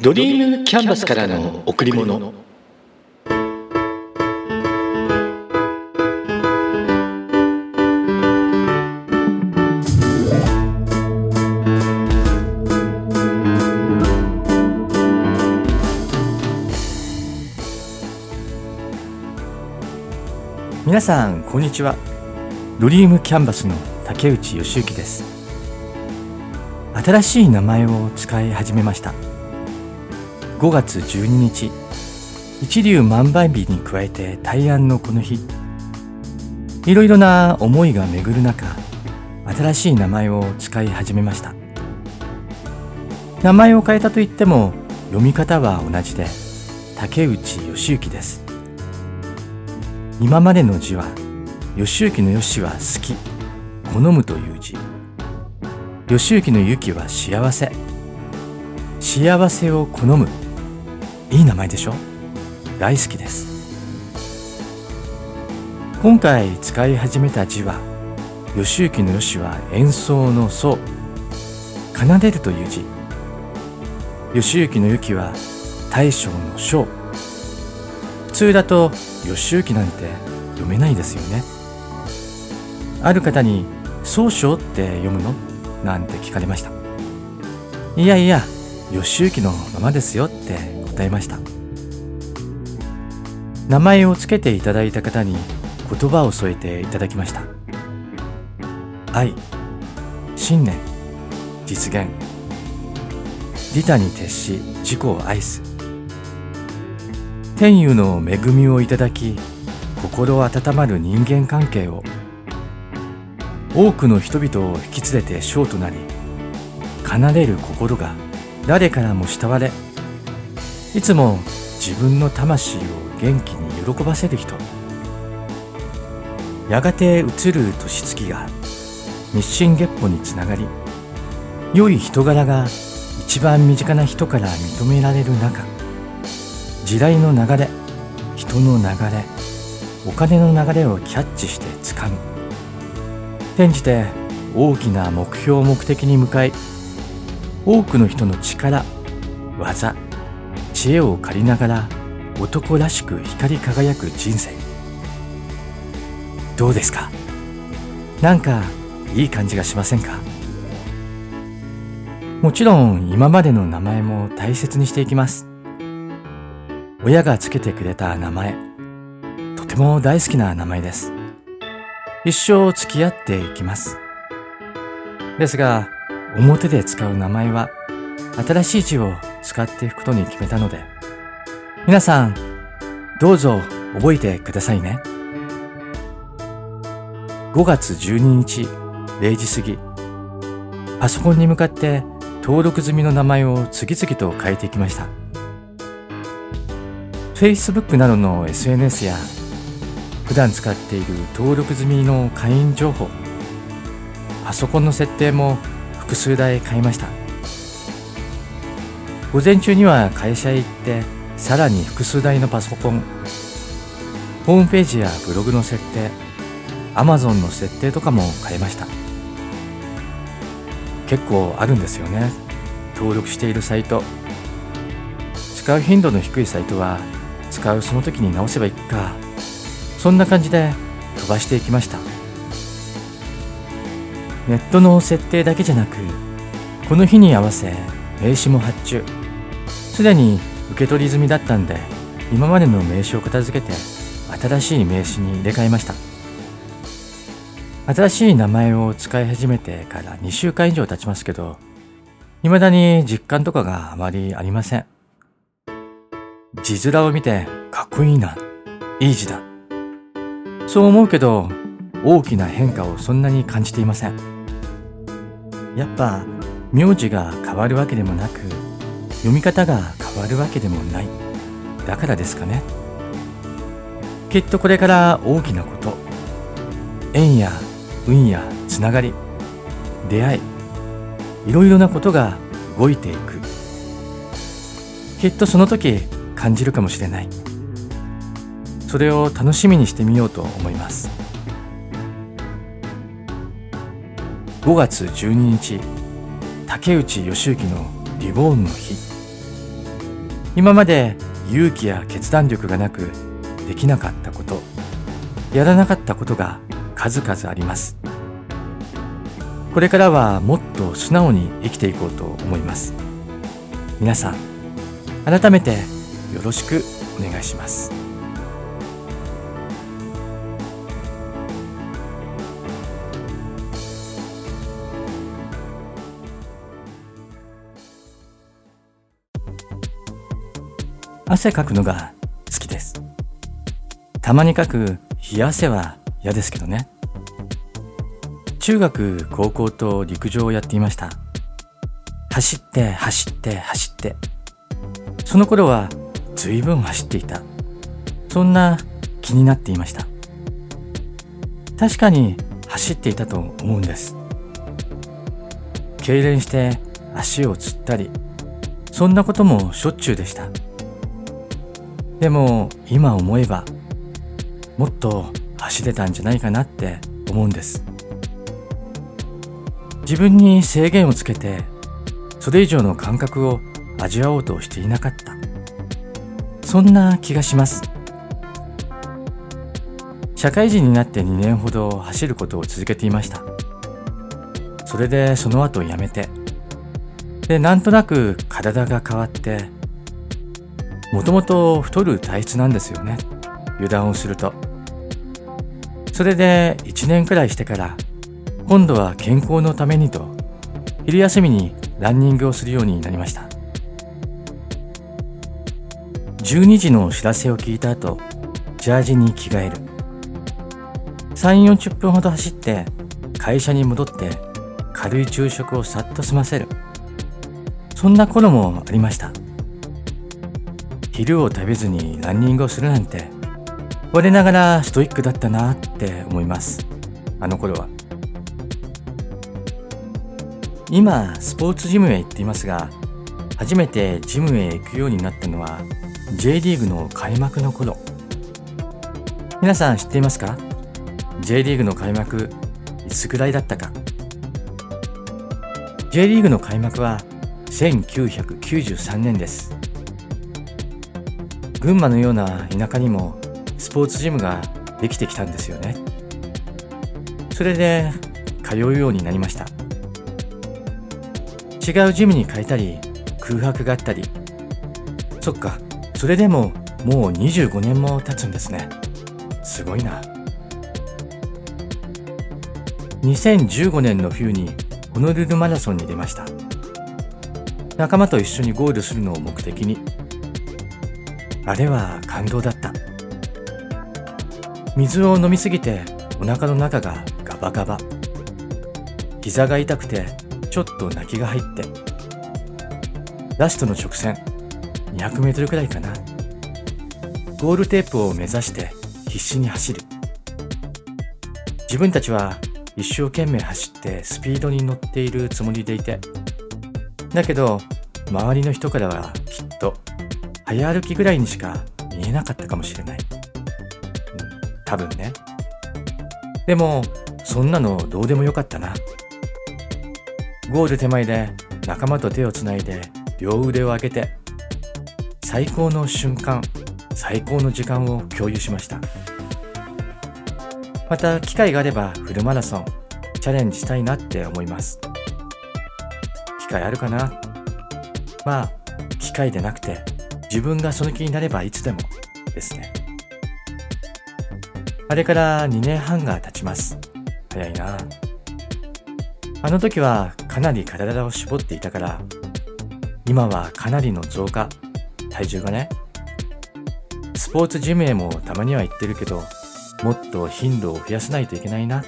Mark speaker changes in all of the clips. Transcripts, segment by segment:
Speaker 1: ドリームキャンバスからの贈り物。
Speaker 2: 皆さんこんにちは。ドリームキャンバスの竹内義之です。新しい名前を使い始めました。5月12日。一粒万倍日に加えて大安のこの日。いろいろな思いが巡る中新しい名前を使い始めました。名前を変えたといっても読み方は同じで竹内義之です。今までの字は義行の義は好き好むという字。義行の行は幸せ。幸せを好む。いい名前でしょ？大好きです。今回使い始めた字は義行の義は演奏の奏。奏でるという字。義行の行は大将の将。普通だと義行なんて読めないですよね。ある方に「宗章って読むの?」なんて聞かれました。いやいや義行のままですよって答えました。名前を付けていただいた方に言葉を添えていただきました。愛信念実現。利他に徹し自己を愛す。天佑の恵みをいただき心温まる人間関係を。多くの人々を引き連れて将となり奏でる心が誰からも慕われいつも自分の魂を元気に喜ばせる人。やがて移る年月が日進月歩につながり良い人柄が一番身近な人から認められる中時代の流れ人の流れお金の流れをキャッチしてつかむ。転じて大きな目標を目的に向かい多くの人の力技知恵を借りながら男らしく光り輝く人生。どうですか？なんかいい感じがしませんか？もちろん今までの名前も大切にしていきます。親がつけてくれた名前。とても大好きな名前です。一生付き合っていきます。ですが表で使う名前は新しい字を使っていくことに決めたので、皆さん、どうぞ覚えてくださいね。5月12日0時過ぎ、パソコンに向かって登録済みの名前を次々と変えていきました。Facebook などの SNS や普段使っている登録済みの会員情報、パソコンの設定も複数台変えました。午前中には会社へ行ってさらに複数台のパソコンホームページやブログの設定 Amazon の設定とかも変えました。結構あるんですよね。登録しているサイト。使う頻度の低いサイトは使うその時に直せばいいか。そんな感じで飛ばしていきました。ネットの設定だけじゃなくこの日に合わせ名刺も発注。すでに受け取り済みだったんで今までの名刺を片付けて新しい名刺に入れ替えました。新しい名前を使い始めてから2週間以上経ちますけど未だに実感とかがあまりありません。字面を見てかっこいいないい字だ。そう思うけど大きな変化をそんなに感じていません。やっぱ名字が変わるわけでもなく読み方が変わるわけでもない。だからですかね。きっとこれから大きなこと縁や運やつながり出会いいろいろなことが動いていく。きっとその時感じるかもしれない。それを楽しみにしてみようと思います。5月12日。竹内義之のリボーンの日。今まで勇気や決断力がなくできなかったこと。やらなかったことが数々あります。これからはもっと素直に生きていこうと思います。皆さん改めてよろしくお願いします。汗かくのが好きです。たまにかく冷や汗は嫌ですけどね。中学高校と陸上をやっていました。走って走って走って。その頃は随分走っていた。そんな気になっていました。確かに走っていたと思うんです。痙攣して足をつったりそんなこともしょっちゅうでした。でも今思えばもっと走れたんじゃないかなって思うんです。自分に制限をつけてそれ以上の感覚を味わおうとしていなかった。そんな気がします。社会人になって2年ほど走ることを続けていました。それでその後辞めて。でなんとなく体が変わってもともと太る体質なんですよね。油断をすると。それで1年くらいしてから今度は健康のためにと昼休みにランニングをするようになりました。12時の知らせを聞いた後ジャージに着替える。3 4 0分ほど走って会社に戻って軽い昼食をさっと済ませる。そんな頃もありました。昼を食べずにランニングをするなんて我ながらストイックだったなって思います。あの頃は。今スポーツジムへ行っていますが初めてジムへ行くようになったのは J リーグの開幕の頃。皆さん知っていますか？J リーグの開幕いつくらいだったか。J リーグの開幕は1993年です。群馬のような田舎にもスポーツジムができてきたんですよね。それで通うようになりました。違うジムに変えたり空白があったり。そっかそれでももう25年も経つんですね。すごいな。2015年の冬にホノルルマラソンに出ました。仲間と一緒にゴールするのを目的にあれは感動だった。水を飲みすぎてお腹の中がガバガバ。膝が痛くてちょっと泣きが入って。ラストの直線200メートルくらいかな。ゴールテープを目指して必死に走る。自分たちは一生懸命走ってスピードに乗っているつもりでいて。だけど周りの人からはきっと早歩きぐらいにしか見えなかったかもしれない。多分ね。でも、そんなのどうでもよかったな。ゴール手前で仲間と手をつないで両腕を上げて、最高の瞬間、最高の時間を共有しました。また機会があればフルマラソンチャレンジしたいなって思います。機会あるかな？まあ、機会でなくて自分がその気になればいつでもですね。あれから2年半が経ちます。早いな。あの時はかなり体を絞っていたから、今はかなりの増加、体重がね。スポーツジムへもたまには行ってるけど、もっと頻度を増やさないといけないな。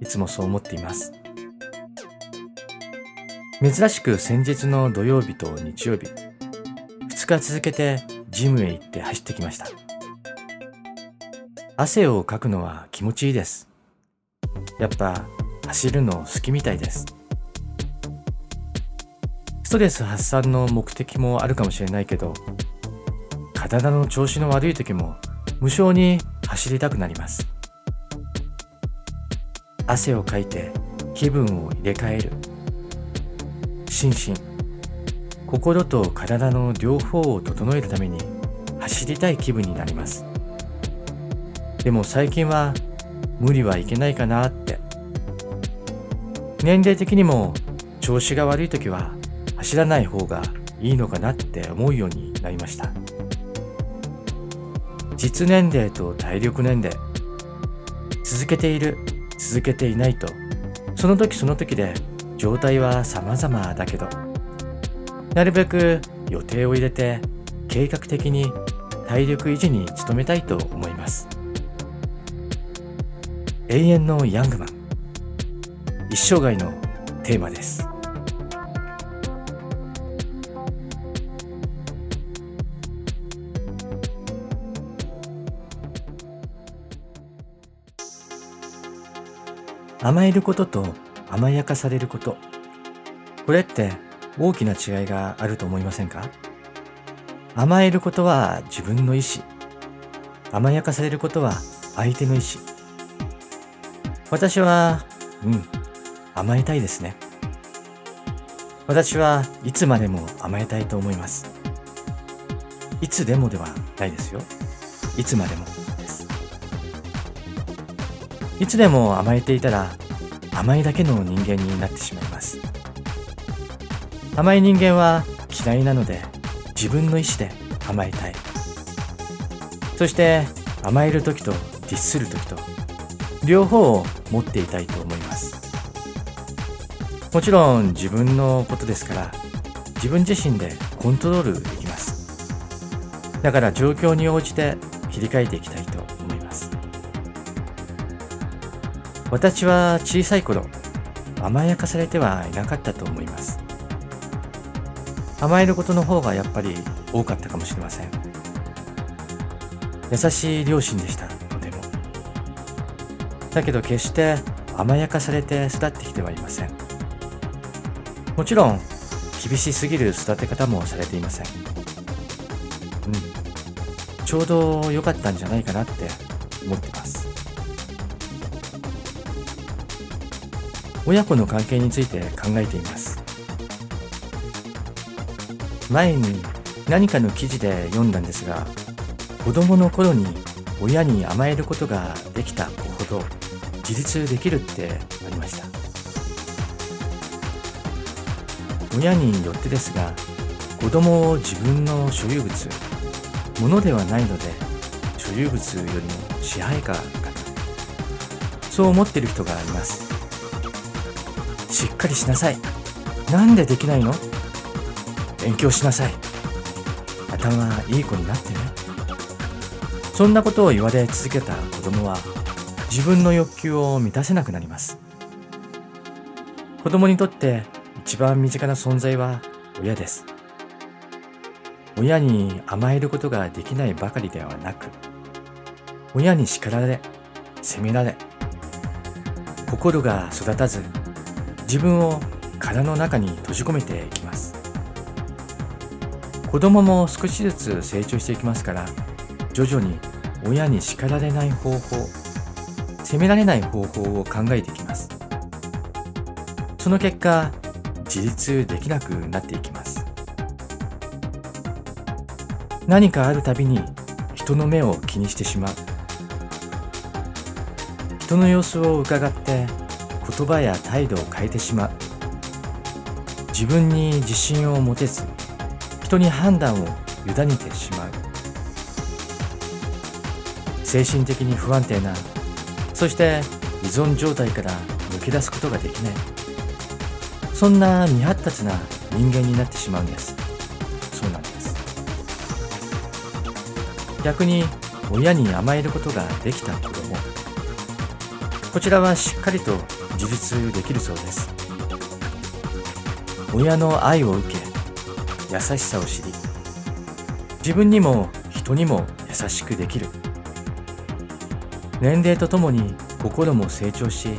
Speaker 2: いつもそう思っています。珍しく先日の土曜日と日曜日、日続けてジムへ行って走ってきました。汗をかくのは気持ちいいです。やっぱ走るの好きみたいです。ストレス発散の目的もあるかもしれないけど、体の調子の悪い時も無性に走りたくなります。汗をかいて気分を入れ替える。心身、心と体の両方を整えるために走りたい気分になります。でも最近は無理はいけないかなって。年齢的にも調子が悪い時は走らない方がいいのかなって思うようになりました。実年齢と体力年齢。続けている続けていないと。その時その時で状態は様々だけど。なるべく予定を入れて計画的に体力維持に努めたいと思います。永遠のヤングマン。一生涯のテーマです。甘えることと甘やかされること。これって大きな違いがあると思いませんか？甘えることは自分の意思甘やかされることは相手の意思私はうん甘えたいですね。私はいつまでも甘えたいと思います。いつでもではないですよ。いつまでも。ですいつでも甘えていたら甘いだけの人間になってしまいます。甘い人間は嫌いなので自分の意思で甘えたい。そして甘える時とディッスる時と両方を持っていたいと思います。もちろん自分のことですから自分自身でコントロールできます。だから状況に応じて切り替えていきたいと思います。私は小さい頃甘やかされてはいなかったと思います。甘えることの方がやっぱり多かったかもしれません。優しい両親でした。とても。だけど決して甘やかされて育ってきてはいません。もちろん厳しすぎる育て方もされていません。うん。ちょうど良かったんじゃないかなって思ってます。親子の関係について考えています。前に何かの記事で読んだんですが子供の頃に親に甘えることができた子ほど自立できるってありました。親によってですが子供を自分の所有物物ではないので所有物よりも支配下かな。そう思ってる人がいます。しっかりしなさい。なんでできないの？勉強しなさい。頭いい子になってね。そんなことを言われ続けた子供は自分の欲求を満たせなくなります。子供にとって一番身近な存在は親です。親に甘えることができないばかりではなく親に叱られ責められ心が育たず自分を殻の中に閉じ込めていき子供も少しずつ成長していきますから徐々に親に叱られない方法責められない方法を考えていきます。その結果自立できなくなっていきます。何かあるたびに人の目を気にしてしまう。人の様子を伺って言葉や態度を変えてしまう。自分に自信を持てず人に判断を委ねてしまう。精神的に不安定なそして依存状態から抜け出すことができない。そんな未発達な人間になってしまうんです。そうなんです。逆に親に甘えることができた子供こちらはしっかりと自立できるそうです。親の愛を受け優しさを知り自分にも人にも優しくできる。年齢とともに心も成長し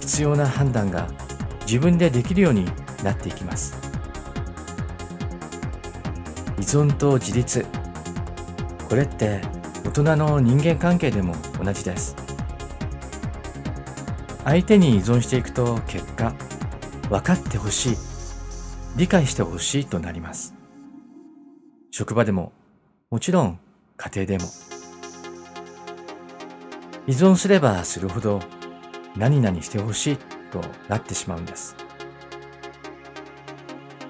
Speaker 2: 必要な判断が自分でできるようになっていきます。依存と自立。これって大人の人間関係でも同じです。相手に依存していくと結果分かってほしい。理解してほしいとなります。職場でももちろん家庭でも。依存すればするほど何々してほしいとなってしまうんです。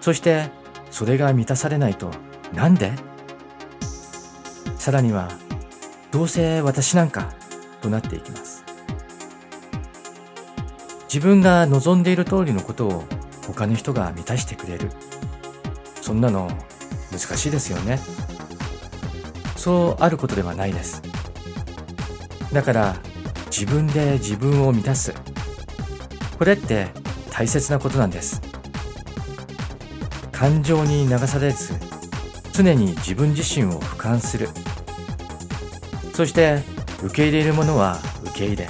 Speaker 2: そしてそれが満たされないとなんで？さらにはどうせ私なんかとなっていきます。自分が望んでいる通りのことを他の人が満たしてくれる。そんなの難しいですよね。そうあることではないです。だから自分で自分を満たす。これって大切なことなんです。感情に流されず常に自分自身を俯瞰する。そして受け入れるものは受け入れ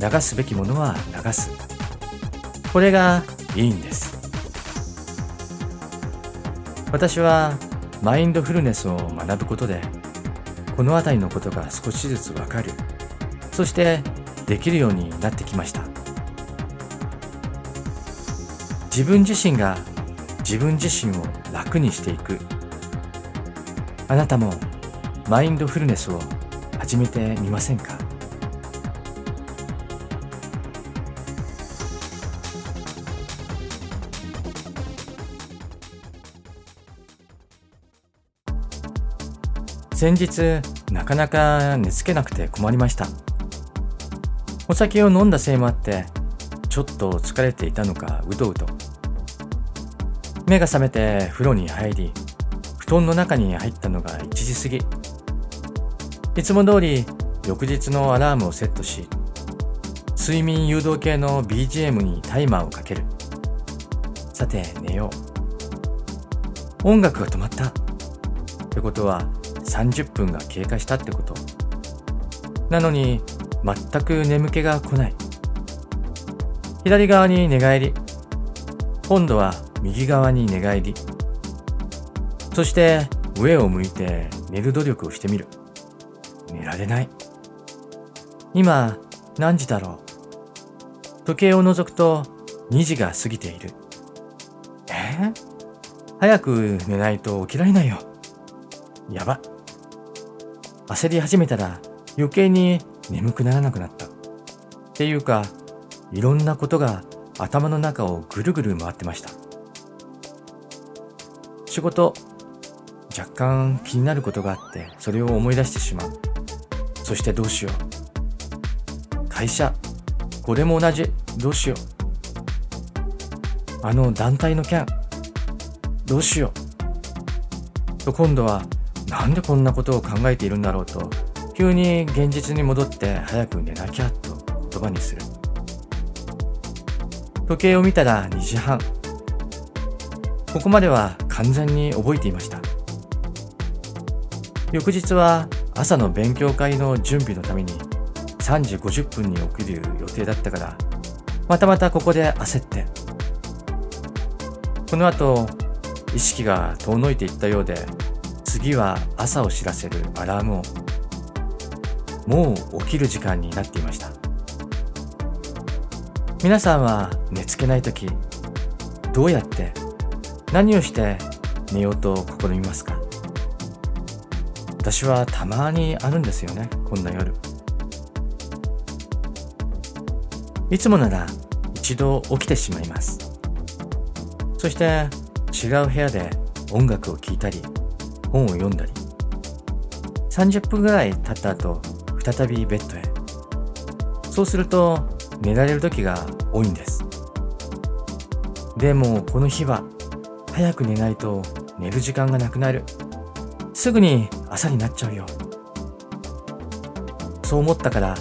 Speaker 2: 流すべきものは流す。これがいいんです。私はマインドフルネスを学ぶことでこの辺りのことが少しずつわかる。そしてできるようになってきました。自分自身が自分自身を楽にしていく。あなたもマインドフルネスを始めてみませんか？先日なかなか寝つけなくて困りました。お酒を飲んだせいもあってちょっと疲れていたのかうとうと。目が覚めて風呂に入り布団の中に入ったのが1時過ぎ。いつも通り翌日のアラームをセットし睡眠誘導系の BGM にタイマーをかける。さて寝よう。音楽が止まった。ってことは30分が経過したってこと。なのに全く眠気が来ない。左側に寝返り。今度は右側に寝返り。そして上を向いて寝る努力をしてみる。寝られない。今何時だろう。時計を覗くと2時が過ぎている。え、早く寝ないと起きられないよ。やば。焦り始めたら余計に眠くならなくなった。っていうか、いろんなことが頭の中をぐるぐる回ってました。仕事、若干気になることがあって、それを思い出してしまう。そしてどうしよう。会社、これも同じ。どうしよう。あの団体の件、どうしよう。と今度はなんでこんなことを考えているんだろうと。急に現実に戻って早く寝なきゃと言葉にする。時計を見たら2時半。ここまでは完全に覚えていました。翌日は朝の勉強会の準備のために3時50分に起きる予定だったからまたまたここで焦って。この後意識が遠のいていったようで次は朝を知らせるアラーム音。もう起きる時間になっていました。皆さんは寝つけない時どうやって何をして寝ようと試みますか？私はたまにあるんですよねこんな夜。いつもなら一度起きてしまいます。そして違う部屋で音楽を聴いたり本を読んだり30分ぐらい経った後再びベッドへ。そうすると寝られる時が多いんです。でもこの日は早く寝ないと寝る時間がなくなる。すぐに朝になっちゃうよ。そう思ったから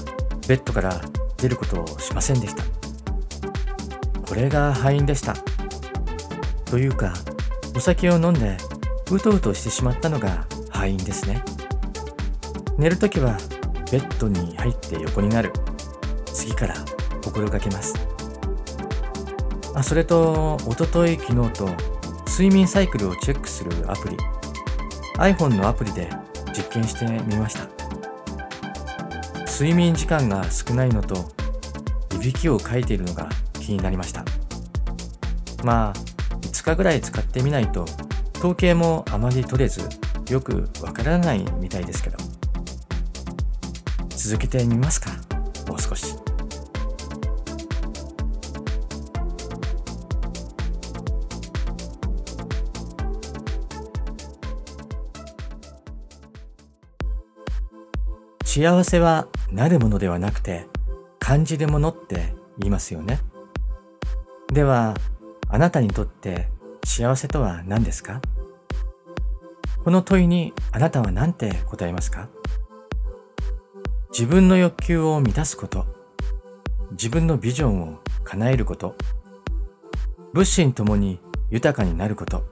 Speaker 2: ベッドから出ることをしませんでした。これが敗因でした。というかお酒を飲んでうとうとしてしまったのが敗因ですね。寝るときはベッドに入って横になる。次から心がけます。あそれとおととい昨日と睡眠サイクルをチェックするアプリ。iPhone のアプリで実験してみました。睡眠時間が少ないのといびきをかいているのが気になりました。まあ5日ぐらい使ってみないと統計もあまり取れずよくわからないみたいですけど。続けてみますかもう少し。幸せはなるものではなくて感じるものって言いますよね。ではあなたにとって幸せとは何ですか？この問いにあなたは何て答えますか？自分の欲求を満たすこと、自分のビジョンを叶えること、物心ともに豊かになること、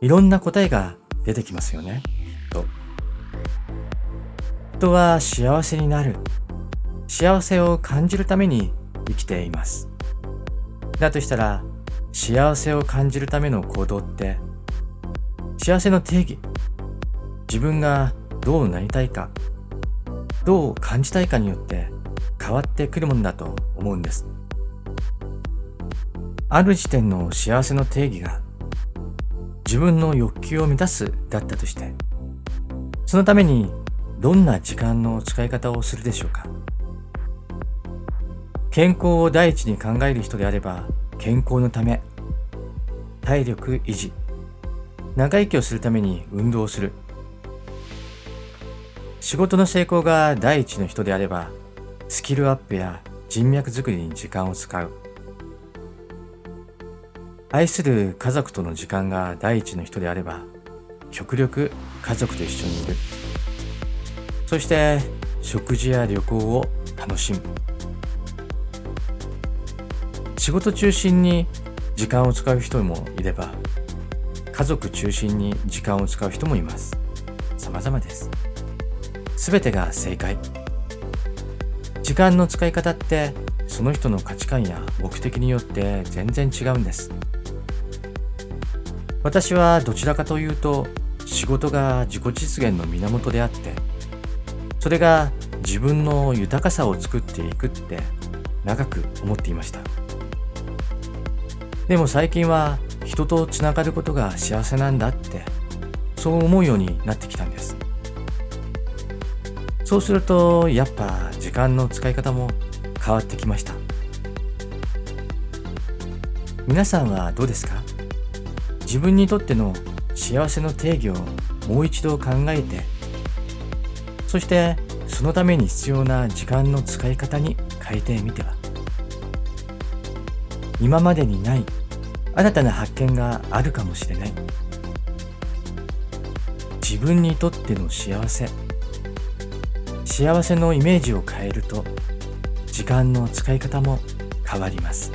Speaker 2: いろんな答えが出てきますよね、と。人は幸せになる、幸せを感じるために生きています。だとしたら、幸せを感じるための行動って、幸せの定義、自分がどうなりたいか、どう感じたいかによって変わってくるものだと思うんです。ある時点の幸せの定義が自分の欲求を満たすだったとして、そのためにどんな時間の使い方をするでしょうか健康を第一に考える人であれば健康のため体力維持。長生きをするために運動する。仕事の成功が第一の人であればスキルアップや人脈づくりに時間を使う。愛する家族との時間が第一の人であれば極力家族と一緒にいる。そして食事や旅行を楽しむ。仕事中心に時間を使う人もいれば家族中心に時間を使う人もいます。様々です。全てが正解。時間の使い方ってその人の価値観や目的によって全然違うんです。私はどちらかというと仕事が自己実現の源であってそれが自分の豊かさを作っていくって長く思っていました。でも最近は人とつながることが幸せなんだってそう思うようになってきたんです。そうするとやっぱ時間の使い方も変わってきました。皆さんはどうですか？自分にとっての幸せの定義をもう一度考えてそしてそのために必要な時間の使い方に変えてみては？今までにない新たな発見があるかもしれない自分にとっての幸せ幸せのイメージを変えると時間の使い方も変わります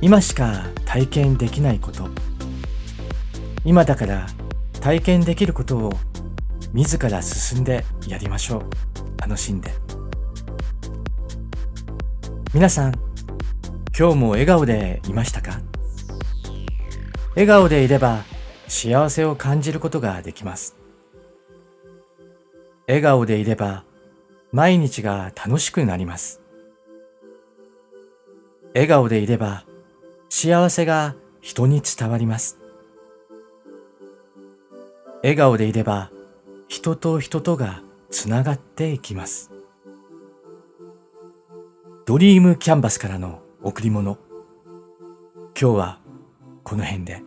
Speaker 2: 今しか体験できないこと今だから体験できることを自ら進んでやりましょう。楽しんで。皆さん、今日も笑顔でいましたか？笑顔でいれば幸せを感じることができます。笑顔でいれば毎日が楽しくなります。笑顔でいれば幸せが人に伝わります。笑顔でいれば人と人とがつながっていきます。ドリームキャンバスからの贈り物。今日はこの辺で。